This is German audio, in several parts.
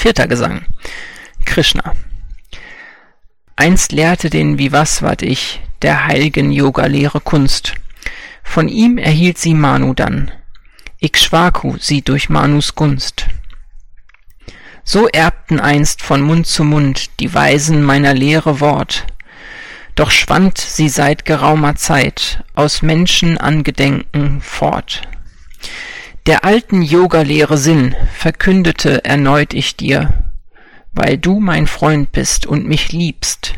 Vierter Gesang. Krishna. Einst lehrte den Vivasvat ich, der heiligen Yoga-Lehre Kunst. Von ihm erhielt sie Manu dann. Ikshvaku sie durch Manus Gunst. So erbten einst von Mund zu Mund die Weisen meiner Lehre Wort. Doch schwand sie seit geraumer Zeit aus Menschenangedenken fort. Der alten Yoga-Lehre Sinn verkündete erneut ich dir, weil du mein Freund bist und mich liebst,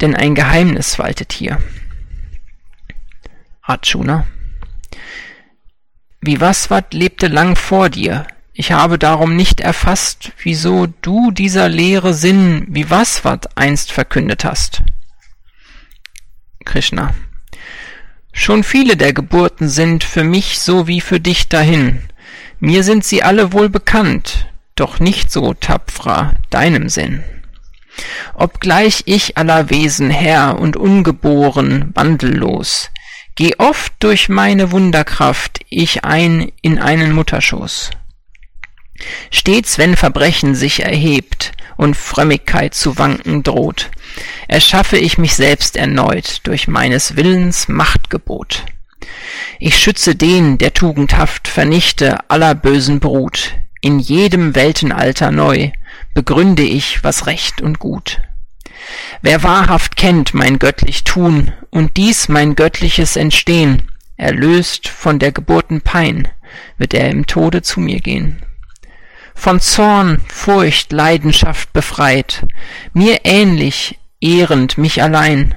denn ein Geheimnis waltet hier. Arjuna. Vivasvat lebte lang vor dir. Ich habe darum nicht erfasst, wieso du dieser Lehre Sinn Vivasvat einst verkündet hast. Krishna. Schon viele der Geburten sind für mich so wie für dich dahin. Mir sind sie alle wohl bekannt, doch nicht so tapfrer deinem Sinn. Obgleich ich aller Wesen Herr und ungeboren, wandellos, geh oft durch meine Wunderkraft ich ein in einen Mutterschoß. Stets, wenn Verbrechen sich erhebt und Frömmigkeit zu wanken droht, erschaffe ich mich selbst erneut durch meines Willens Machtgebot. Ich schütze den, der tugendhaft vernichte aller bösen Brut, in jedem Weltenalter neu begründe ich, was recht und gut. Wer wahrhaft kennt mein göttlich Tun und dies mein göttliches Entstehen, erlöst von der Geburten Pein, wird er im Tode zu mir gehen von Zorn, Furcht, Leidenschaft befreit, mir ähnlich, ehrend mich allein,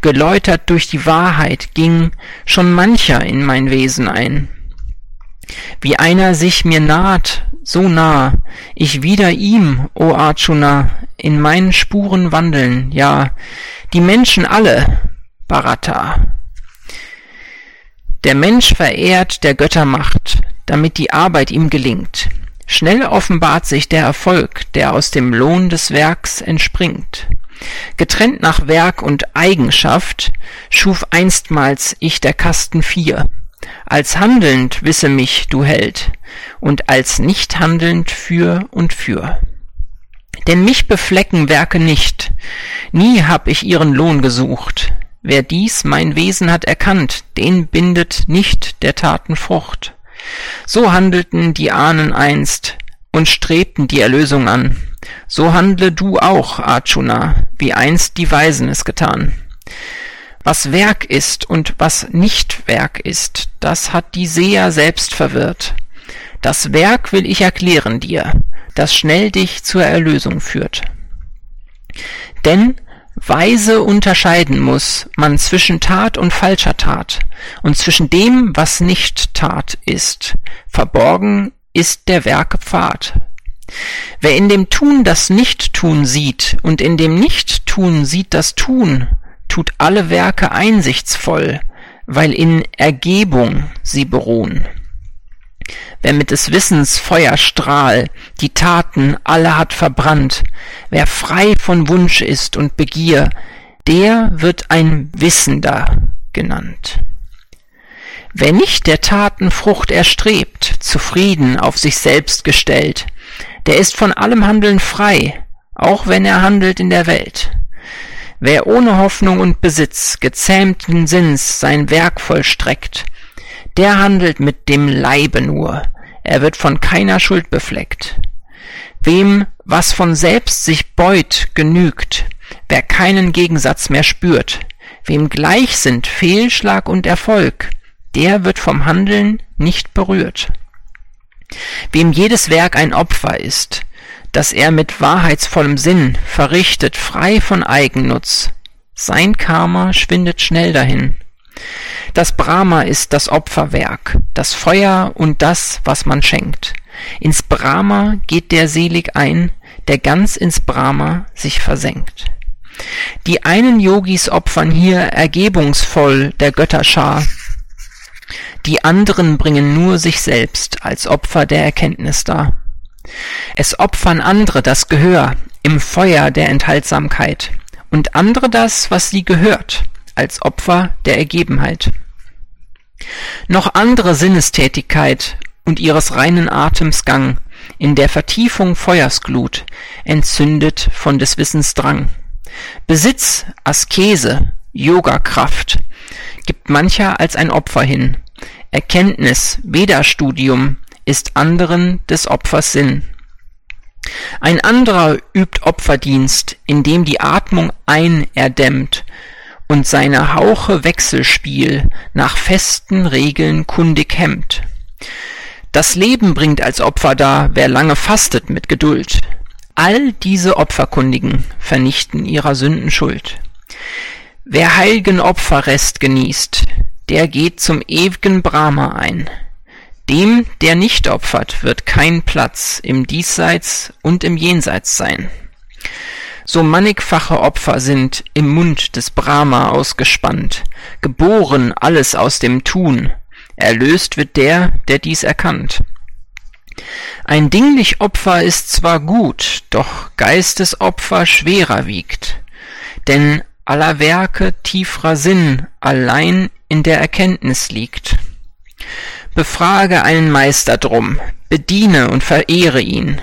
geläutert durch die Wahrheit ging schon mancher in mein Wesen ein. Wie einer sich mir naht, so nah, ich wieder ihm, o Arjuna, in meinen Spuren wandeln, ja, die Menschen alle, Bharata. Der Mensch verehrt der Göttermacht, damit die Arbeit ihm gelingt. Schnell offenbart sich der Erfolg, der aus dem Lohn des Werks entspringt. Getrennt nach Werk und Eigenschaft schuf einstmals ich der Kasten vier. Als handelnd wisse mich, du Held, und als nicht handelnd für und für. Denn mich beflecken Werke nicht, nie hab ich ihren Lohn gesucht. Wer dies mein Wesen hat erkannt, den bindet nicht der Taten Frucht. So handelten die Ahnen einst und strebten die Erlösung an. So handle du auch, Arjuna, wie einst die Weisen es getan. Was Werk ist und was nicht Werk ist, das hat die Seher selbst verwirrt. Das Werk will ich erklären dir, das schnell dich zur Erlösung führt. Denn Weise unterscheiden muss man zwischen Tat und falscher Tat und zwischen dem, was nicht Tat ist. Verborgen ist der Werke Pfad. Wer in dem Tun das Nicht-Tun sieht und in dem Nicht-Tun sieht das Tun, tut alle Werke einsichtsvoll, weil in Ergebung sie beruhen. Wer mit des Wissens Feuerstrahl die Taten alle hat verbrannt, wer frei von Wunsch ist und Begier, der wird ein Wissender genannt. Wer nicht der Taten Frucht erstrebt, zufrieden auf sich selbst gestellt, der ist von allem Handeln frei, auch wenn er handelt in der Welt. Wer ohne Hoffnung und Besitz gezähmten Sinns sein Werk vollstreckt, der handelt mit dem Leibe nur, er wird von keiner Schuld befleckt. Wem was von selbst sich beut, genügt, wer keinen Gegensatz mehr spürt, wem gleich sind Fehlschlag und Erfolg, der wird vom Handeln nicht berührt. Wem jedes Werk ein Opfer ist, das er mit wahrheitsvollem Sinn verrichtet, frei von Eigennutz, sein Karma schwindet schnell dahin. Das Brahma ist das Opferwerk, das Feuer und das, was man schenkt. Ins Brahma geht der selig ein, der ganz ins Brahma sich versenkt. Die einen Yogis opfern hier ergebungsvoll der Götterschar, die anderen bringen nur sich selbst als Opfer der Erkenntnis dar. Es opfern andere das Gehör im Feuer der Enthaltsamkeit und andere das, was sie gehört, als Opfer der Ergebenheit. Noch andere Sinnestätigkeit und ihres reinen Atems Gang in der Vertiefung Feuersglut, entzündet von des Wissens Drang. Besitz, Askese, Yoga-Kraft gibt mancher als ein Opfer hin. Erkenntnis, Veda-Studium ist anderen des Opfers Sinn. Ein anderer übt Opferdienst, indem die Atmung ein erdämmt und seine Hauche Wechselspiel nach festen Regeln kundig hemmt. Das Leben bringt als Opfer dar, wer lange fastet mit Geduld. All diese Opferkundigen vernichten ihrer Sünden Schuld. Wer heilgen Opferrest genießt, der geht zum ew'gen Brahma ein. Dem, der nicht opfert, wird kein Platz im Diesseits und im Jenseits sein. So mannigfache Opfer sind im Mund des Brahma ausgespannt, geboren alles aus dem Tun, erlöst wird der, der dies erkannt. Ein dinglich Opfer ist zwar gut, doch Geistesopfer schwerer wiegt, denn aller Werke tiefrer Sinn allein in der Erkenntnis liegt. Befrage einen Meister drum, bediene und verehre ihn.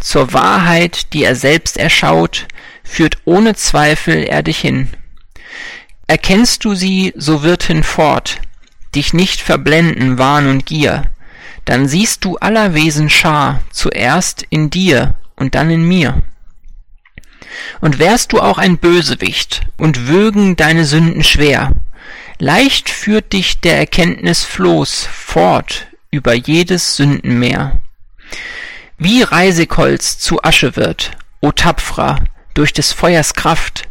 Zur Wahrheit, die er selbst erschaut, führt ohne Zweifel er dich hin. Erkennst du sie, so wird hinfort, dich nicht verblenden Wahn und Gier, dann siehst du aller Wesen Schar, zuerst in dir und dann in mir. Und wärst du auch ein Bösewicht und würgen deine Sünden schwer, leicht führt dich der Erkenntnis Floß fort über jedes Sündenmeer. Wie Reisigholz zu Asche wird, o Tapfrer, durch des Feuers Kraft,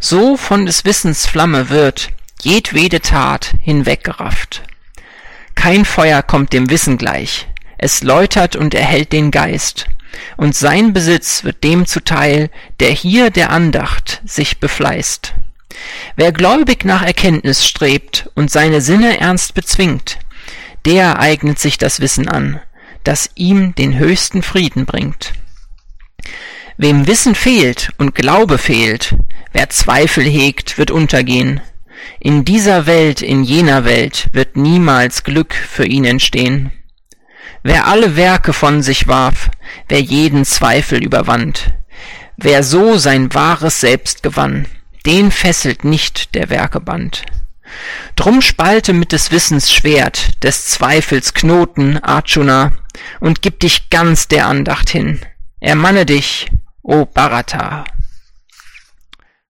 so von des Wissens Flamme wird jedwede Tat hinweggerafft. Kein Feuer kommt dem Wissen gleich, es läutert und erhält den Geist, und sein Besitz wird dem zuteil, der hier der Andacht sich befleißt. Wer gläubig nach Erkenntnis strebt und seine Sinne ernst bezwingt, der eignet sich das Wissen an, das ihm den höchsten Frieden bringt. Wem Wissen fehlt und Glaube fehlt, wer Zweifel hegt, wird untergehen. In dieser Welt, in jener Welt wird niemals Glück für ihn entstehen. Wer alle Werke von sich warf, wer jeden Zweifel überwand, wer so sein wahres Selbst gewann, den fesselt nicht der Werke Band. Drum spalte mit des Wissens Schwert, des Zweifels Knoten, Arjuna, und gib dich ganz der Andacht hin. Ermanne dich, o Bharata.